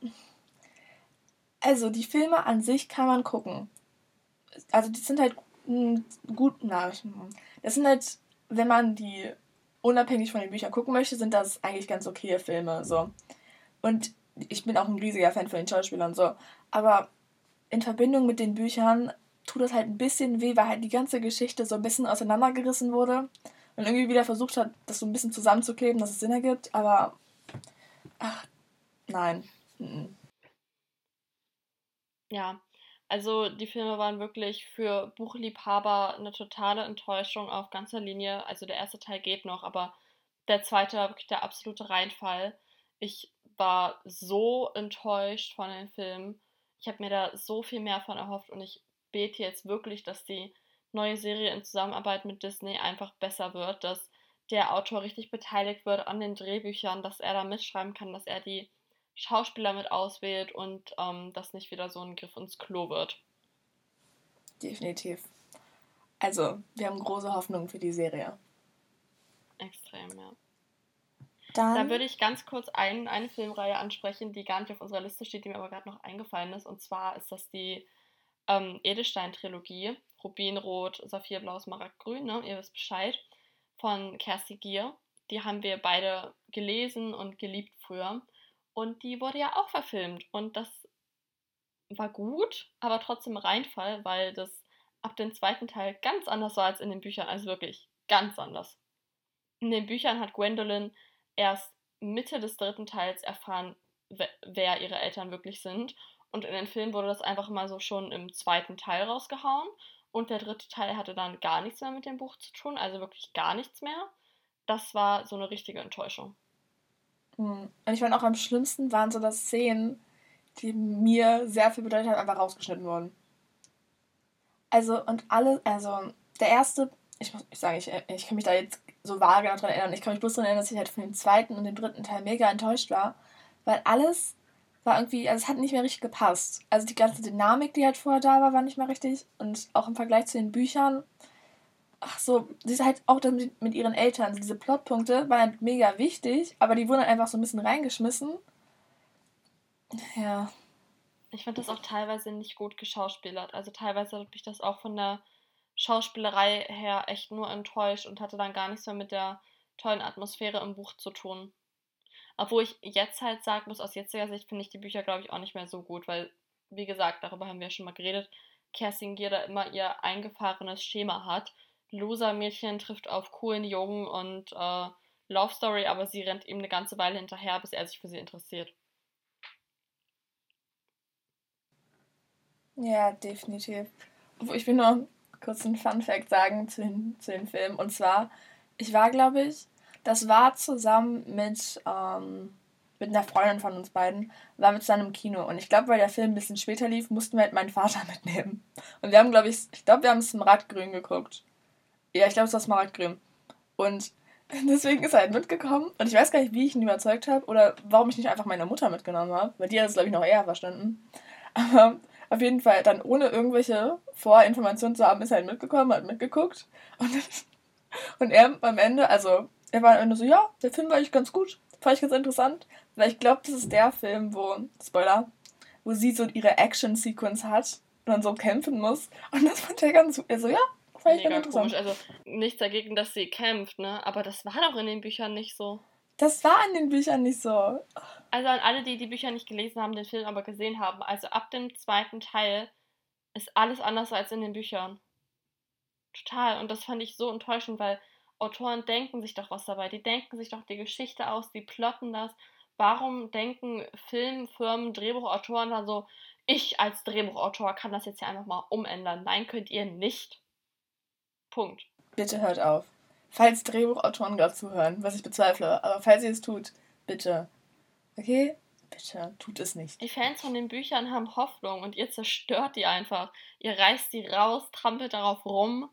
also die Filme an sich kann man gucken. Also die sind halt hm, gut, na, das sind halt, wenn man die unabhängig von den Büchern gucken möchte, sind das eigentlich ganz okay Filme. So. Und ich bin auch ein riesiger Fan von den Schauspielern so. Aber in Verbindung mit den Büchern tut es halt ein bisschen weh, weil halt die ganze Geschichte so ein bisschen auseinandergerissen wurde und irgendwie wieder versucht hat, das so ein bisschen zusammenzukleben, dass es Sinn ergibt, aber ach, nein. Ja, also die Filme waren wirklich für Buchliebhaber eine totale Enttäuschung auf ganzer Linie. Also der erste Teil geht noch, aber der zweite war wirklich der absolute Reinfall. Ich war so enttäuscht von den Filmen. Ich habe mir da so viel mehr von erhofft und ich bete jetzt wirklich, dass die neue Serie in Zusammenarbeit mit Disney einfach besser wird, dass der Autor richtig beteiligt wird an den Drehbüchern, dass er da mitschreiben kann, dass er die Schauspieler mit auswählt und ähm, das nicht wieder so ein Griff ins Klo wird. Definitiv. Also, wir haben große Hoffnung für die Serie. Extrem, ja. Dann da würde ich ganz kurz ein, eine Filmreihe ansprechen, die gar nicht auf unserer Liste steht, die mir aber gerade noch eingefallen ist. Und zwar ist das die ähm, Edelstein-Trilogie. Rubinrot, Saphirblau, Smaragdgrün, ne? ihr wisst Bescheid. Von Kersti Gier. Die haben wir beide gelesen und geliebt früher. Und die wurde ja auch verfilmt. Und das war gut, aber trotzdem Reinfall, weil das ab dem zweiten Teil ganz anders war als in den Büchern. Also wirklich ganz anders. In den Büchern hat Gwendolyn erst Mitte des dritten Teils erfahren, wer ihre Eltern wirklich sind. Und in den Filmen wurde das einfach mal so schon im zweiten Teil rausgehauen. Und der dritte Teil hatte dann gar nichts mehr mit dem Buch zu tun, also wirklich gar nichts mehr. Das war so eine richtige Enttäuschung. Hm. Und ich fand auch am schlimmsten waren so das Szenen, die mir sehr viel bedeutet haben, einfach rausgeschnitten wurden. Also, und alle, also, der erste, ich muss ich sagen, ich, ich kann mich da jetzt so vage daran erinnern. Ich kann mich bloß daran erinnern, dass ich halt von dem zweiten und dem dritten Teil mega enttäuscht war, weil alles war irgendwie, also es hat nicht mehr richtig gepasst. Also die ganze Dynamik, die halt vorher da war, war nicht mehr richtig. Und auch im Vergleich zu den Büchern ach so, sie ist halt auch mit, mit ihren Eltern. Also diese Plotpunkte waren halt mega wichtig, aber die wurden einfach so ein bisschen reingeschmissen. Ja. Ich fand das auch teilweise nicht gut geschauspielert. Also teilweise hat mich das auch von der Schauspielerei her echt nur enttäuscht und hatte dann gar nichts mehr mit der tollen Atmosphäre im Buch zu tun. Obwohl ich jetzt halt sagen muss, aus jetziger Sicht finde ich die Bücher, glaube ich, auch nicht mehr so gut, weil, wie gesagt, darüber haben wir ja schon mal geredet, Kerstin Gier da immer ihr eingefahrenes Schema hat Loser-Mädchen trifft auf coolen Jungen und äh, Love Story, aber sie rennt ihm eine ganze Weile hinterher, bis er sich für sie interessiert. Ja, definitiv. Ich will nur kurz einen Fun-Fact sagen zu zu den Filmen. Und zwar, ich war, glaube ich, das war zusammen mit, ähm, mit einer Freundin von uns beiden, war mit im Kino. Und ich glaube, weil der Film ein bisschen später lief, mussten wir halt meinen Vater mitnehmen. Und wir haben, glaube ich, ich glaube, wir haben es im Radgrün geguckt. Ja, ich glaube, es war Smaragdcreme. Und deswegen ist er halt mitgekommen. Und ich weiß gar nicht, wie ich ihn überzeugt habe oder warum ich nicht einfach meine Mutter mitgenommen habe, weil die hat es, glaube ich, noch eher verstanden. Aber auf jeden Fall, dann ohne irgendwelche Vorinformationen zu haben, ist er halt mitgekommen, hat mitgeguckt. Und, und er am Ende, also, er war Ende so, ja, der Film war eigentlich ganz gut. Fand ich ganz interessant. Weil ich glaube, das ist der Film, wo, Spoiler, wo sie so ihre Action-Sequence hat und dann so kämpfen muss. Und das fand er ganz, er so, ja, Fand ich Mega komisch. Also nichts dagegen, dass sie kämpft, ne? Aber das war doch in den Büchern nicht so. Das war in den Büchern nicht so. Also an alle, die die Bücher nicht gelesen haben, den Film aber gesehen haben. Also ab dem zweiten Teil ist alles anders als in den Büchern. Total. Und das fand ich so enttäuschend, weil Autoren denken sich doch was dabei. Die denken sich doch die Geschichte aus, die plotten das. Warum denken Filmfirmen, Drehbuchautoren dann so, ich als Drehbuchautor kann das jetzt ja einfach mal umändern? Nein, könnt ihr nicht. Punkt. Bitte hört auf. Falls Drehbuchautoren gerade zuhören, was ich bezweifle, aber falls ihr es tut, bitte. Okay? Bitte, tut es nicht. Die Fans von den Büchern haben Hoffnung und ihr zerstört die einfach. Ihr reißt die raus, trampelt darauf rum.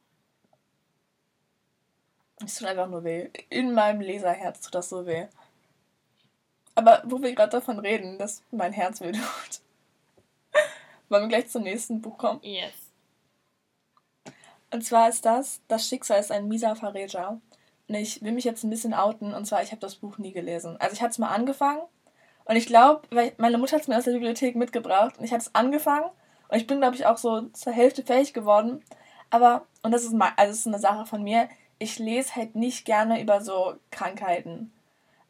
Es tut einfach nur weh. In meinem Leserherz tut das so weh. Aber wo wir gerade davon reden, dass mein Herz weh tut. Wollen wir gleich zum nächsten Buch kommen? Yes. Und zwar ist das, das Schicksal ist ein mieser Verräter. Und ich will mich jetzt ein bisschen outen, und zwar, ich habe das Buch nie gelesen. Also ich hatte es mal angefangen und ich glaube, meine Mutter hat es mir aus der Bibliothek mitgebracht und ich hatte es angefangen und ich bin, glaube ich, auch so zur Hälfte fähig geworden. Aber, und das ist, mal, also das ist eine Sache von mir, ich lese halt nicht gerne über so Krankheiten.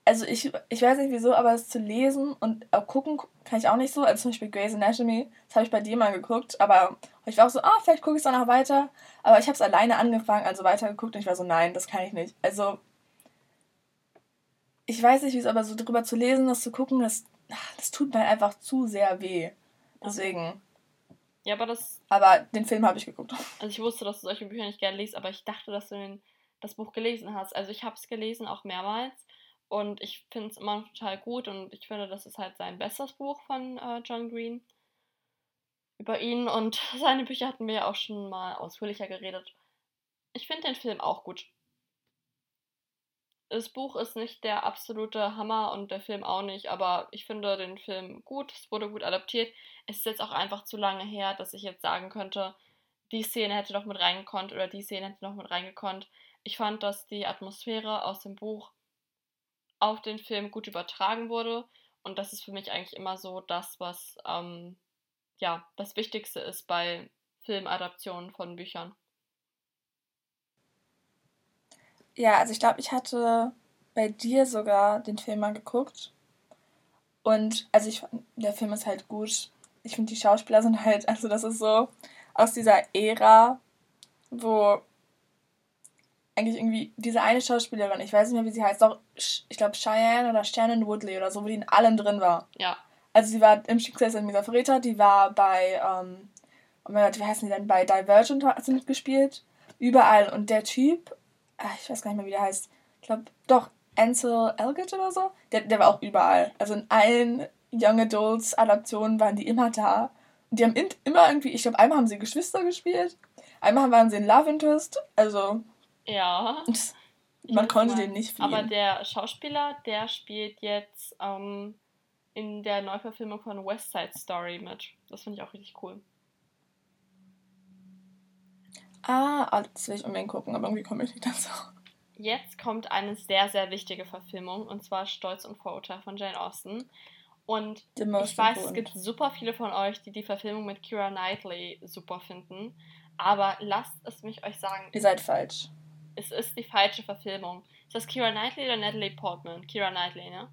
also ich, ich weiß nicht wieso, aber es zu lesen und auch gucken kann ich auch nicht so. Also zum Beispiel Grey's Anatomy, das habe ich bei dir mal geguckt, aber ich war auch so, ah, vielleicht gucke ich es dann noch weiter. Aber ich habe es alleine angefangen, also weitergeguckt und ich war so, nein, das kann ich nicht. Also ich weiß nicht, wie es aber so drüber zu lesen, das zu gucken, das, das tut mir einfach zu sehr weh. Deswegen. Ja, aber das. Aber den Film habe ich geguckt. Also ich wusste, dass du solche Bücher nicht gerne liest, aber ich dachte, dass du den, das Buch gelesen hast. Also ich habe es gelesen, auch mehrmals. Und ich finde es immer total gut und ich finde, das ist halt sein bestes Buch von äh, John Green. Über ihn und seine Bücher hatten wir ja auch schon mal ausführlicher geredet. Ich finde den Film auch gut. Das Buch ist nicht der absolute Hammer und der Film auch nicht, aber ich finde den Film gut. Es wurde gut adaptiert. Es ist jetzt auch einfach zu lange her, dass ich jetzt sagen könnte, die Szene hätte noch mit reingekonnt oder die Szene hätte noch mit reingekonnt. Ich fand, dass die Atmosphäre aus dem Buch auf den Film gut übertragen wurde. Und das ist für mich eigentlich immer so das, was ähm, ja das Wichtigste ist bei Filmadaptionen von Büchern. Ja, also ich glaube, ich hatte bei dir sogar den Film mal geguckt. Und also ich der Film ist halt gut. Ich finde, die Schauspieler sind halt, also das ist so aus dieser Ära, wo eigentlich irgendwie diese eine Schauspielerin, ich weiß nicht mehr, wie sie heißt, doch, ich glaube Cheyenne oder Shannon Woodley oder so, wo die in allem drin war. Ja. Also sie war im Schicksalsmieser Verräter, die war bei, ähm, oh mein Gott, wie heißen die denn, bei Divergent hat sie mitgespielt. Überall. Und der Typ, ach, ich weiß gar nicht mehr, wie der heißt, ich glaube, doch, Ansel Elgott oder so, der, der war auch überall. Also in allen Young Adults Adaptionen waren die immer da. Und die haben in, immer irgendwie, ich glaube, einmal haben sie Geschwister gespielt, einmal waren sie in Love Interest, also ja. Man konnte den nicht fliehen. Aber der Schauspieler, der spielt jetzt ähm, in der Neuverfilmung von West Side Story mit. Das finde ich auch richtig cool. Ah, ah, das will ich unbedingt gucken, aber irgendwie komme ich nicht dazu. Jetzt kommt eine sehr, sehr wichtige Verfilmung und zwar Stolz und Vorurteil von Jane Austen. Und ich weiß, es gibt super viele von euch, die die Verfilmung mit Kira Knightley super finden. Aber lasst es mich euch sagen. Ihr seid falsch es ist die falsche Verfilmung. Ist das Kira Knightley oder Natalie Portman? Kira Knightley, ne?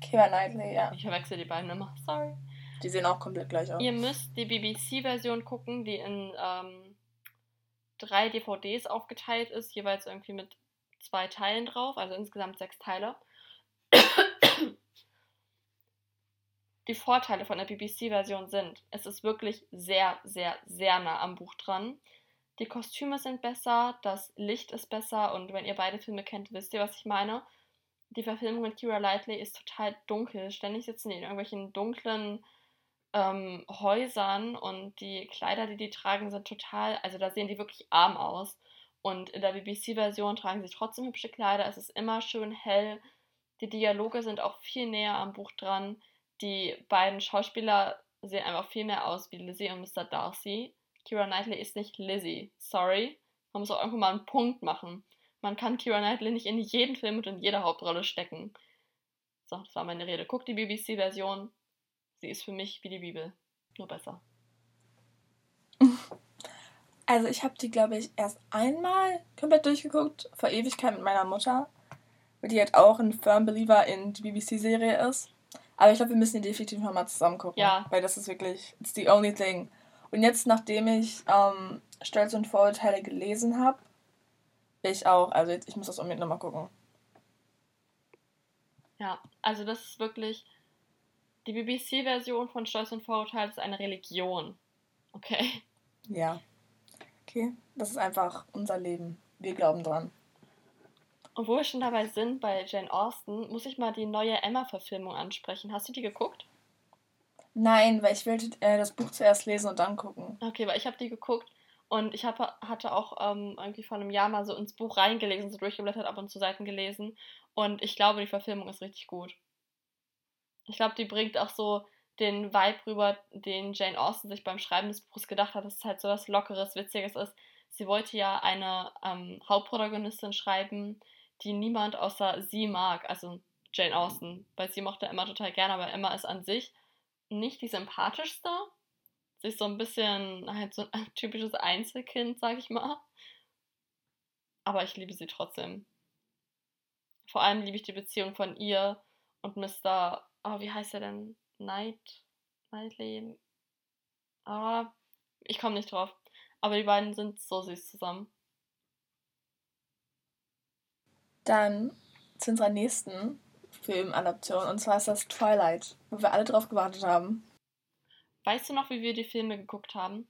Kira Knightley, ja. Ich verwechsel die beiden immer, sorry. Die sehen auch komplett gleich aus. Ihr müsst die BBC-Version gucken, die in ähm, drei DVDs aufgeteilt ist, jeweils irgendwie mit zwei Teilen drauf, also insgesamt sechs Teile. die Vorteile von der BBC-Version sind, es ist wirklich sehr, sehr, sehr nah am Buch dran. Die Kostüme sind besser, das Licht ist besser und wenn ihr beide Filme kennt, wisst ihr, was ich meine. Die Verfilmung mit Kira Knightley ist total dunkel. Ständig sitzen die in irgendwelchen dunklen ähm, Häusern und die Kleider, die die tragen, sind total, also da sehen die wirklich arm aus. Und in der BBC-Version tragen sie trotzdem hübsche Kleider. Es ist immer schön hell. Die Dialoge sind auch viel näher am Buch dran. Die beiden Schauspieler sehen einfach viel mehr aus wie Lizzie und Mr. Darcy. Kira Knightley ist nicht Lizzie. Sorry. Man muss auch irgendwo mal einen Punkt machen. Man kann Kira Knightley nicht in jeden Film und in jeder Hauptrolle stecken. So, das war meine Rede. Guck die BBC-Version. Sie ist für mich wie die Bibel. Nur besser. Also ich habe die, glaube ich, erst einmal komplett durchgeguckt, vor Ewigkeit mit meiner Mutter, weil die halt auch ein Firm Believer in die BBC-Serie ist. Aber ich glaube, wir müssen die definitiv nochmal zusammen gucken. Ja. Weil das ist wirklich, it's the only thing. Und jetzt, nachdem ich ähm, Stolz und Vorurteile gelesen habe, ich auch, also jetzt, ich muss das unbedingt nochmal gucken. Ja, also das ist wirklich, die BBC-Version von Stolz und Vorurteile ist eine Religion. Okay? Ja. Okay, das ist einfach unser Leben. Wir glauben dran. Und wo wir schon dabei sind, bei Jane Austen, muss ich mal die neue Emma-Verfilmung ansprechen. Hast du die geguckt? Nein, weil ich wollte äh, das Buch zuerst lesen und dann gucken. Okay, weil ich habe die geguckt und ich hab, hatte auch ähm, irgendwie vor einem Jahr mal so ins Buch reingelesen, so durchgeblättert, ab und zu Seiten gelesen. Und ich glaube, die Verfilmung ist richtig gut. Ich glaube, die bringt auch so den Vibe rüber, den Jane Austen sich beim Schreiben des Buches gedacht hat, dass es halt so was Lockeres, Witziges ist. Sie wollte ja eine ähm, Hauptprotagonistin schreiben, die niemand außer sie mag, also Jane Austen, weil sie mochte Emma total gerne, aber Emma ist an sich nicht die sympathischste. Sie ist so ein bisschen halt so ein typisches Einzelkind, sag ich mal. Aber ich liebe sie trotzdem. Vor allem liebe ich die Beziehung von ihr und Mr. Oh, wie heißt er denn? Knight? Knightley? Ah, ich komme nicht drauf. Aber die beiden sind so süß zusammen. Dann zu unserer nächsten Filmadaption und zwar ist das Twilight, wo wir alle drauf gewartet haben. Weißt du noch, wie wir die Filme geguckt haben?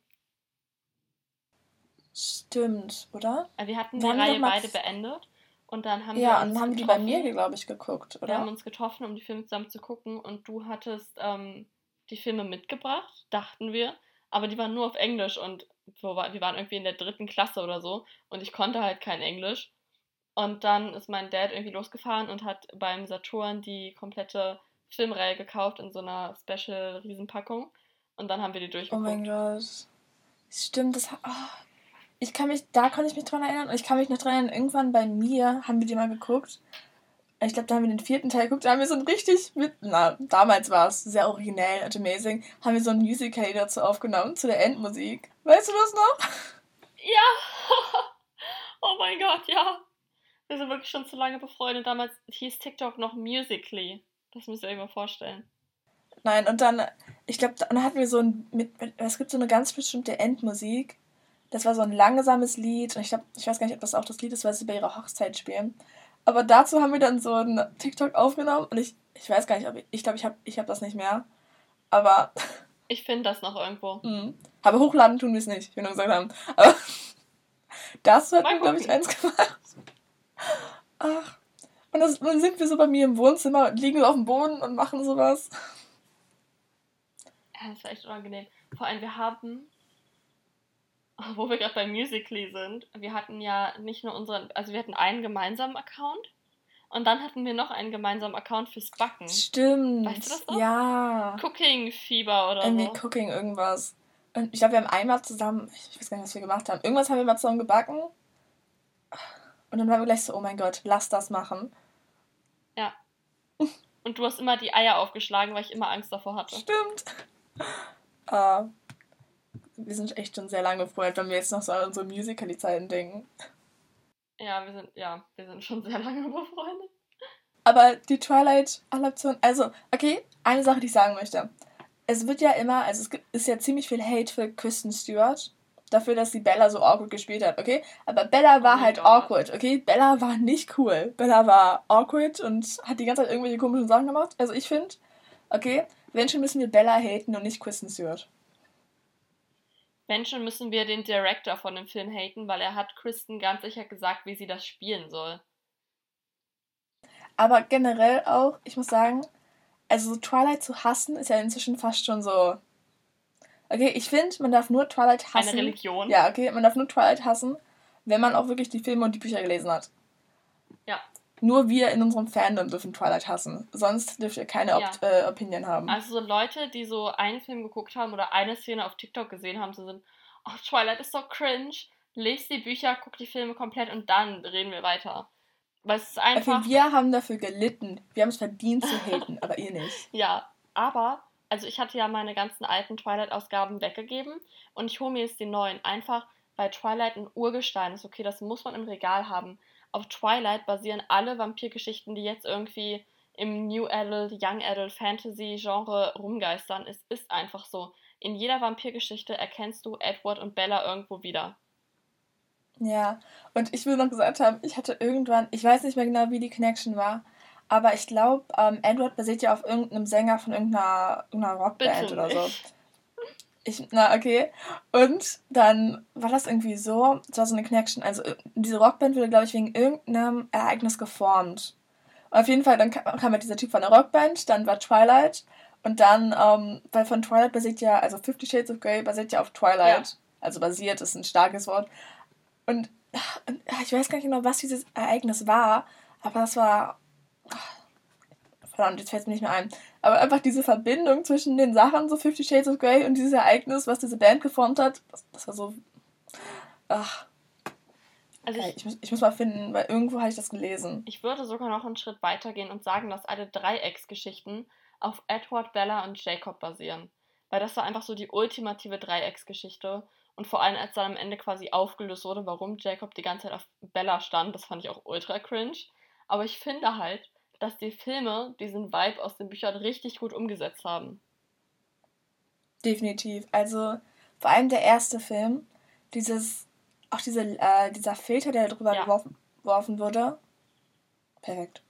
Stimmt, oder? Äh, wir hatten die Reihe beide beendet und dann haben ja, wir. Ja, und dann haben die bei mir, glaube ich, geguckt, oder? Wir haben uns getroffen, um die Filme zusammen zu gucken und du hattest ähm, die Filme mitgebracht, dachten wir, aber die waren nur auf Englisch und wir waren irgendwie in der dritten Klasse oder so und ich konnte halt kein Englisch. Und dann ist mein Dad irgendwie losgefahren und hat beim Saturn die komplette Filmreihe gekauft in so einer Special-Riesenpackung. Und dann haben wir die durchgeguckt. Oh mein Gott. Stimmt, das. Oh, ich kann mich, da konnte ich mich dran erinnern. Und ich kann mich noch dran erinnern, irgendwann bei mir haben wir die mal geguckt. Ich glaube, da haben wir den vierten Teil geguckt. Da haben wir so ein richtig, mit, na, damals war es sehr originell und amazing, haben wir so ein Musical dazu aufgenommen, zu der Endmusik. Weißt du das noch? Ja! oh mein Gott, ja. Wir sind wirklich schon zu lange befreundet. Damals hieß TikTok noch Musically. Das müsst ihr euch mal vorstellen. Nein, und dann, ich glaube, dann hatten wir so ein, mit, es gibt so eine ganz bestimmte Endmusik. Das war so ein langsames Lied und ich glaube, ich weiß gar nicht, ob das auch das Lied ist, weil sie bei ihrer Hochzeit spielen. Aber dazu haben wir dann so ein TikTok aufgenommen und ich, ich weiß gar nicht, ob ich, ich glaube, ich habe ich hab das nicht mehr. Aber. Ich finde das noch irgendwo. Mhm. Aber hochladen tun wir es nicht, wie wir gesagt haben. Aber dazu hat glaube ich, eins gemacht. Ach. Und das, dann sind wir so bei mir im Wohnzimmer und liegen so auf dem Boden und machen sowas. Ja, das war echt unangenehm. Vor allem, wir haben, wo wir gerade bei Musically sind, wir hatten ja nicht nur unseren, also wir hatten einen gemeinsamen Account und dann hatten wir noch einen gemeinsamen Account fürs Backen. Stimmt. Weißt du das noch? Ja. Cooking Fieber oder Irgendwie so. Cooking irgendwas. Und ich glaube, wir haben einmal zusammen, ich weiß gar nicht, was wir gemacht haben. Irgendwas haben wir mal zusammen gebacken. Und dann waren wir gleich so, oh mein Gott, lass das machen. Ja. Und du hast immer die Eier aufgeschlagen, weil ich immer Angst davor hatte. Stimmt. Uh, wir sind echt schon sehr lange befreundet, wenn wir jetzt noch so an unsere Musical.ly-Zeiten denken. Ja, wir sind, ja, wir sind schon sehr lange befreundet. Aber die Twilight-Adaption, also, okay, eine Sache, die ich sagen möchte. Es wird ja immer, also es gibt, ist ja ziemlich viel Hate für Kristen Stewart dafür, dass sie Bella so awkward gespielt hat, okay? Aber Bella war oh halt God. awkward, okay? Bella war nicht cool. Bella war awkward und hat die ganze Zeit irgendwelche komischen Sachen gemacht. Also ich finde, okay, wenn schon müssen wir Bella haten und nicht Kristen Stewart. Wenn schon müssen wir den Director von dem Film haten, weil er hat Kristen ganz sicher gesagt, wie sie das spielen soll. Aber generell auch, ich muss sagen, also Twilight zu hassen ist ja inzwischen fast schon so Okay, ich finde, man darf nur Twilight hassen. Eine Religion. Ja, okay, man darf nur Twilight hassen, wenn man auch wirklich die Filme und die Bücher gelesen hat. Ja. Nur wir in unserem Fandom dürfen Twilight hassen. Sonst dürft ihr keine ja. äh, Opinion haben. Also so Leute, die so einen Film geguckt haben oder eine Szene auf TikTok gesehen haben, so sind, oh, Twilight ist so cringe. Lest die Bücher, guck die Filme komplett und dann reden wir weiter. Weil es ist einfach. Okay, wir haben dafür gelitten. Wir haben es verdient zu haten, aber ihr nicht. Ja, aber also ich hatte ja meine ganzen alten Twilight-Ausgaben weggegeben und ich hole mir jetzt die neuen. Einfach, weil Twilight ein Urgestein ist. Okay, das muss man im Regal haben. Auf Twilight basieren alle Vampirgeschichten, die jetzt irgendwie im New Adult, Young Adult, Fantasy-Genre rumgeistern. Es ist einfach so. In jeder Vampirgeschichte erkennst du Edward und Bella irgendwo wieder. Ja, und ich will noch gesagt haben, ich hatte irgendwann, ich weiß nicht mehr genau, wie die Connection war, aber ich glaube, ähm, Edward basiert ja auf irgendeinem Sänger von irgendeiner, irgendeiner Rockband oder so. Ich, na, okay. Und dann war das irgendwie so, es war so eine Connection. Also, diese Rockband wurde, glaube ich, wegen irgendeinem Ereignis geformt. Und auf jeden Fall, dann kam, kam halt dieser Typ von der Rockband, dann war Twilight. Und dann, ähm, weil von Twilight basiert ja, also Fifty Shades of Grey basiert ja auf Twilight. Ja. Also basiert ist ein starkes Wort. Und, und ich weiß gar nicht genau, was dieses Ereignis war, aber das war verdammt, jetzt fällt es mir nicht mehr ein. Aber einfach diese Verbindung zwischen den Sachen, so Fifty Shades of Grey und dieses Ereignis, was diese Band geformt hat, das, das war so. Ach. Also ich, ich, muss, ich muss mal finden, weil irgendwo habe ich das gelesen. Ich würde sogar noch einen Schritt weiter gehen und sagen, dass alle Dreiecksgeschichten auf Edward, Bella und Jacob basieren. Weil das war einfach so die ultimative Dreiecksgeschichte. Und vor allem, als dann am Ende quasi aufgelöst wurde, warum Jacob die ganze Zeit auf Bella stand, das fand ich auch ultra cringe. Aber ich finde halt, dass die Filme diesen Vibe aus den Büchern richtig gut umgesetzt haben. Definitiv. Also vor allem der erste Film, dieses, auch diese, äh, dieser Filter, der drüber ja. geworfen, geworfen wurde. Perfekt.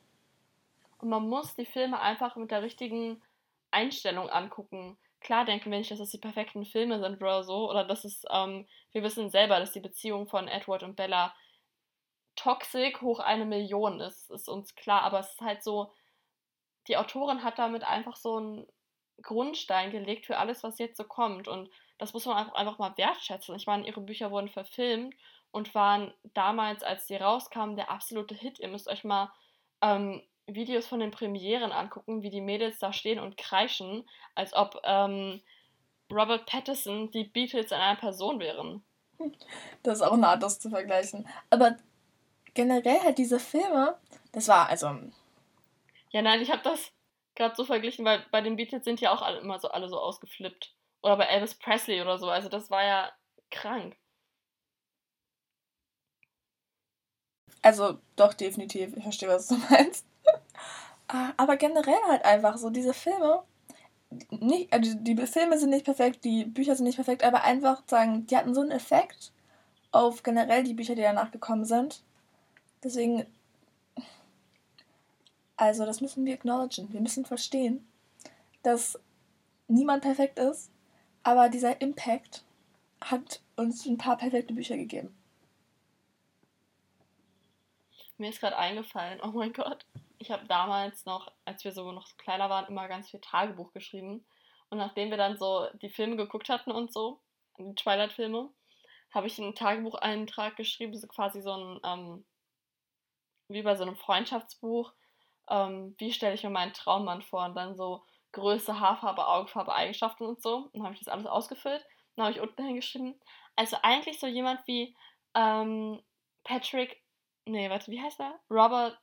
Und man muss die Filme einfach mit der richtigen Einstellung angucken. Klar denken wir nicht, dass das die perfekten Filme sind oder so, oder dass es, ähm, wir wissen selber, dass die Beziehung von Edward und Bella toxisch hoch eine Million ist, ist uns klar, aber es ist halt so, die Autorin hat damit einfach so einen Grundstein gelegt für alles, was jetzt so kommt und das muss man einfach mal wertschätzen. Ich meine, ihre Bücher wurden verfilmt und waren damals, als sie rauskamen, der absolute Hit. Ihr müsst euch mal ähm, Videos von den Premieren angucken, wie die Mädels da stehen und kreischen, als ob ähm, Robert Pattinson die Beatles in einer Person wären. Das ist auch nah, das zu vergleichen. Aber generell halt diese Filme, das war also. Ja, nein, ich habe das gerade so verglichen, weil bei den Beatles sind ja auch alle, immer so alle so ausgeflippt. Oder bei Elvis Presley oder so. Also das war ja krank. Also doch, definitiv. Ich verstehe, was du meinst. Ah, aber generell halt einfach so, diese Filme, nicht, also die Filme sind nicht perfekt, die Bücher sind nicht perfekt, aber einfach sagen, die hatten so einen Effekt auf generell die Bücher, die danach gekommen sind. Deswegen, also das müssen wir acknowledgen. Wir müssen verstehen, dass niemand perfekt ist, aber dieser Impact hat uns ein paar perfekte Bücher gegeben. Mir ist gerade eingefallen, oh mein Gott, ich habe damals noch, als wir so noch kleiner waren, immer ganz viel Tagebuch geschrieben. Und nachdem wir dann so die Filme geguckt hatten und so, die Twilight-Filme, habe ich einen Tagebucheintrag geschrieben, so quasi so ein, ähm, wie bei so einem Freundschaftsbuch, ähm, wie stelle ich mir meinen Traummann vor und dann so Größe, Haarfarbe, Augenfarbe, Eigenschaften und so. Dann habe ich das alles ausgefüllt. Dann habe ich unten hingeschrieben, also eigentlich so jemand wie ähm, Patrick, nee, warte, wie heißt er? Robert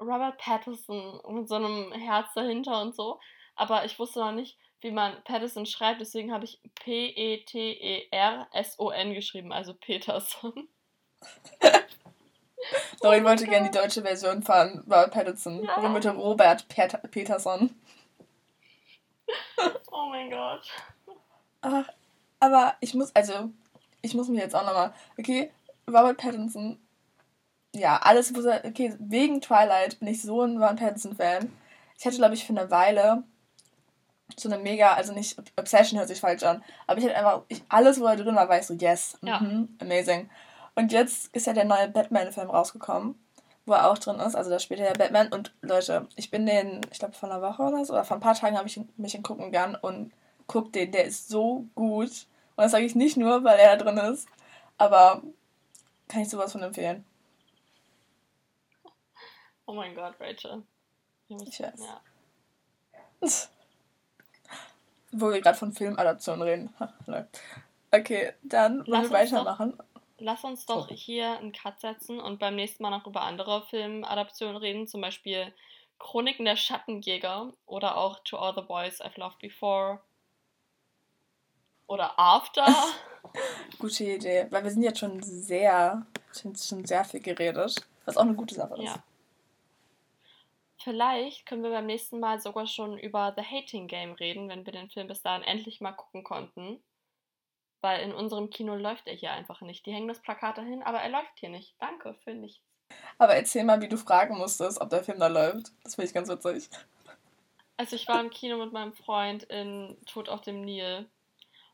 Robert Pattinson mit so einem Herz dahinter und so. Aber ich wusste noch nicht, wie man Patterson schreibt, deswegen habe ich P-E-T-E-R-S-O-N geschrieben, also Peterson. Doch, ich wollte gerne die deutsche Version von Robert Pattinson. Ja. Warum bitte Robert Pet Peterson? oh mein Gott. Ach, aber ich muss, also, ich muss mich jetzt auch nochmal, okay, Robert Pattinson ja, alles, wo er, okay, wegen Twilight bin ich so ein Van Pattinson-Fan. Ich hatte, glaube ich, für eine Weile so eine mega, also nicht, Obsession hört sich falsch an, aber ich hatte einfach, ich, alles, wo er drin war, war ich so, yes, ja. mm amazing. Und jetzt ist ja der neue Batman-Film rausgekommen, wo er auch drin ist, also da spielt er ja Batman und Leute, ich bin den, ich glaube, vor einer Woche oder so, oder vor ein paar Tagen habe ich mich in gucken gern und guck den, der ist so gut. Und das sage ich nicht nur, weil er da drin ist, aber kann ich sowas von empfehlen. Oh mein Gott, Rachel. Ich weiß. Ja. Wo wir gerade von Filmadaptionen reden. okay, dann wollen wir weitermachen. Doch, lass uns doch oh. hier einen Cut setzen und beim nächsten Mal noch über andere Filmadaptionen reden, zum Beispiel Chroniken der Schattenjäger oder auch To All the Boys I've Loved Before oder After. Gute Idee, weil wir sind jetzt schon sehr, schon sehr viel geredet, was auch eine gute Sache ist. Ja. Vielleicht können wir beim nächsten Mal sogar schon über The Hating Game reden, wenn wir den Film bis dahin endlich mal gucken konnten. Weil in unserem Kino läuft er hier einfach nicht. Die hängen das Plakat dahin, aber er läuft hier nicht. Danke für nichts. Aber erzähl mal, wie du fragen musstest, ob der Film da läuft. Das finde ich ganz witzig. Also ich war im Kino mit meinem Freund in Tod auf dem Nil.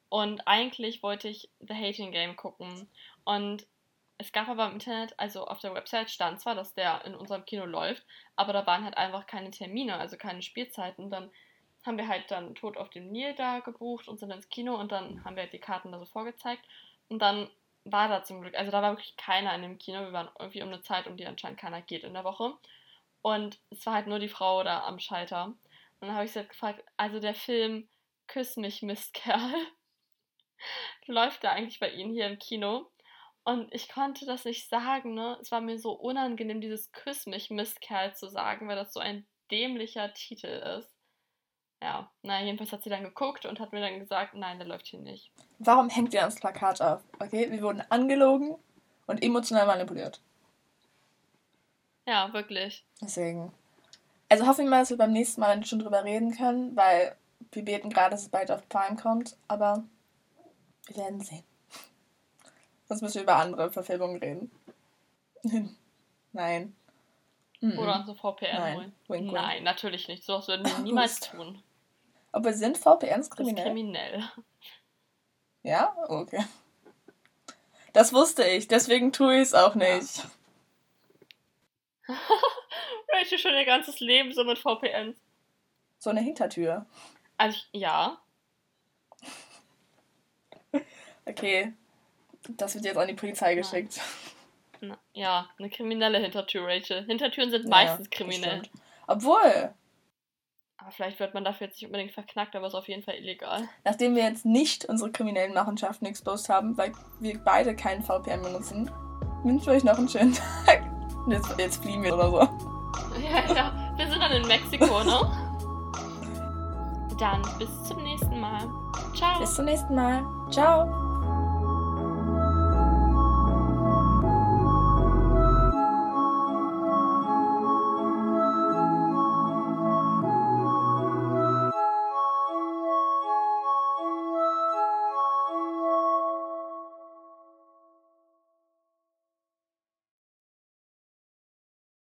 Und eigentlich wollte ich The Hating Game gucken. Und es gab aber im Internet, also auf der Website stand zwar, dass der in unserem Kino läuft, aber da waren halt einfach keine Termine, also keine Spielzeiten. Dann haben wir halt dann Tod auf dem Nil da gebucht und sind ins Kino und dann haben wir halt die Karten da so vorgezeigt. Und dann war da zum Glück, also da war wirklich keiner in dem Kino. Wir waren irgendwie um eine Zeit, um die anscheinend keiner geht in der Woche. Und es war halt nur die Frau da am Schalter. Und dann habe ich sie halt gefragt, also der Film Küss mich, Mistkerl, läuft da eigentlich bei Ihnen hier im Kino? Und ich konnte das nicht sagen, ne? Es war mir so unangenehm, dieses Küss mich, Mistkerl zu sagen, weil das so ein dämlicher Titel ist. Ja, naja, jedenfalls hat sie dann geguckt und hat mir dann gesagt, nein, der läuft hier nicht. Warum hängt ihr ans Plakat auf? Okay, wir wurden angelogen und emotional manipuliert. Ja, wirklich. Deswegen. Also hoffen wir mal, dass wir beim nächsten Mal schon drüber reden können, weil wir beten gerade, dass es bald auf Prime kommt, aber wir werden sehen. Sonst müssen wir über andere Verfilmungen reden. Nein. Oder unsere VPN Nein. holen. Wink, wink. Nein, natürlich nicht. So was würden wir niemals tun. Aber sind VPNs kriminell? kriminell. Ja? Okay. Das wusste ich, deswegen tue ich es auch nicht. Rachel schon ihr ganzes Leben so mit VPNs. So eine Hintertür. Also, ja. Okay. Das wird jetzt an die Polizei geschickt. Na, ja, eine kriminelle Hintertür, Rachel. Hintertüren sind Ja, meistens kriminell. Obwohl, vielleicht wird man dafür jetzt nicht unbedingt verknackt, aber ist auf jeden Fall illegal. nachdem wir jetzt nicht unsere kriminellen Machenschaften exposed haben, weil wir beide keinen VPN benutzen, wünschen wir euch noch einen schönen Tag. Und Jetzt, jetzt fliehen wir oder so. Ja, ja. Wir sind dann in Mexiko, ne? Dann bis zum nächsten Mal. Ciao. Bis zum nächsten Mal. Ciao.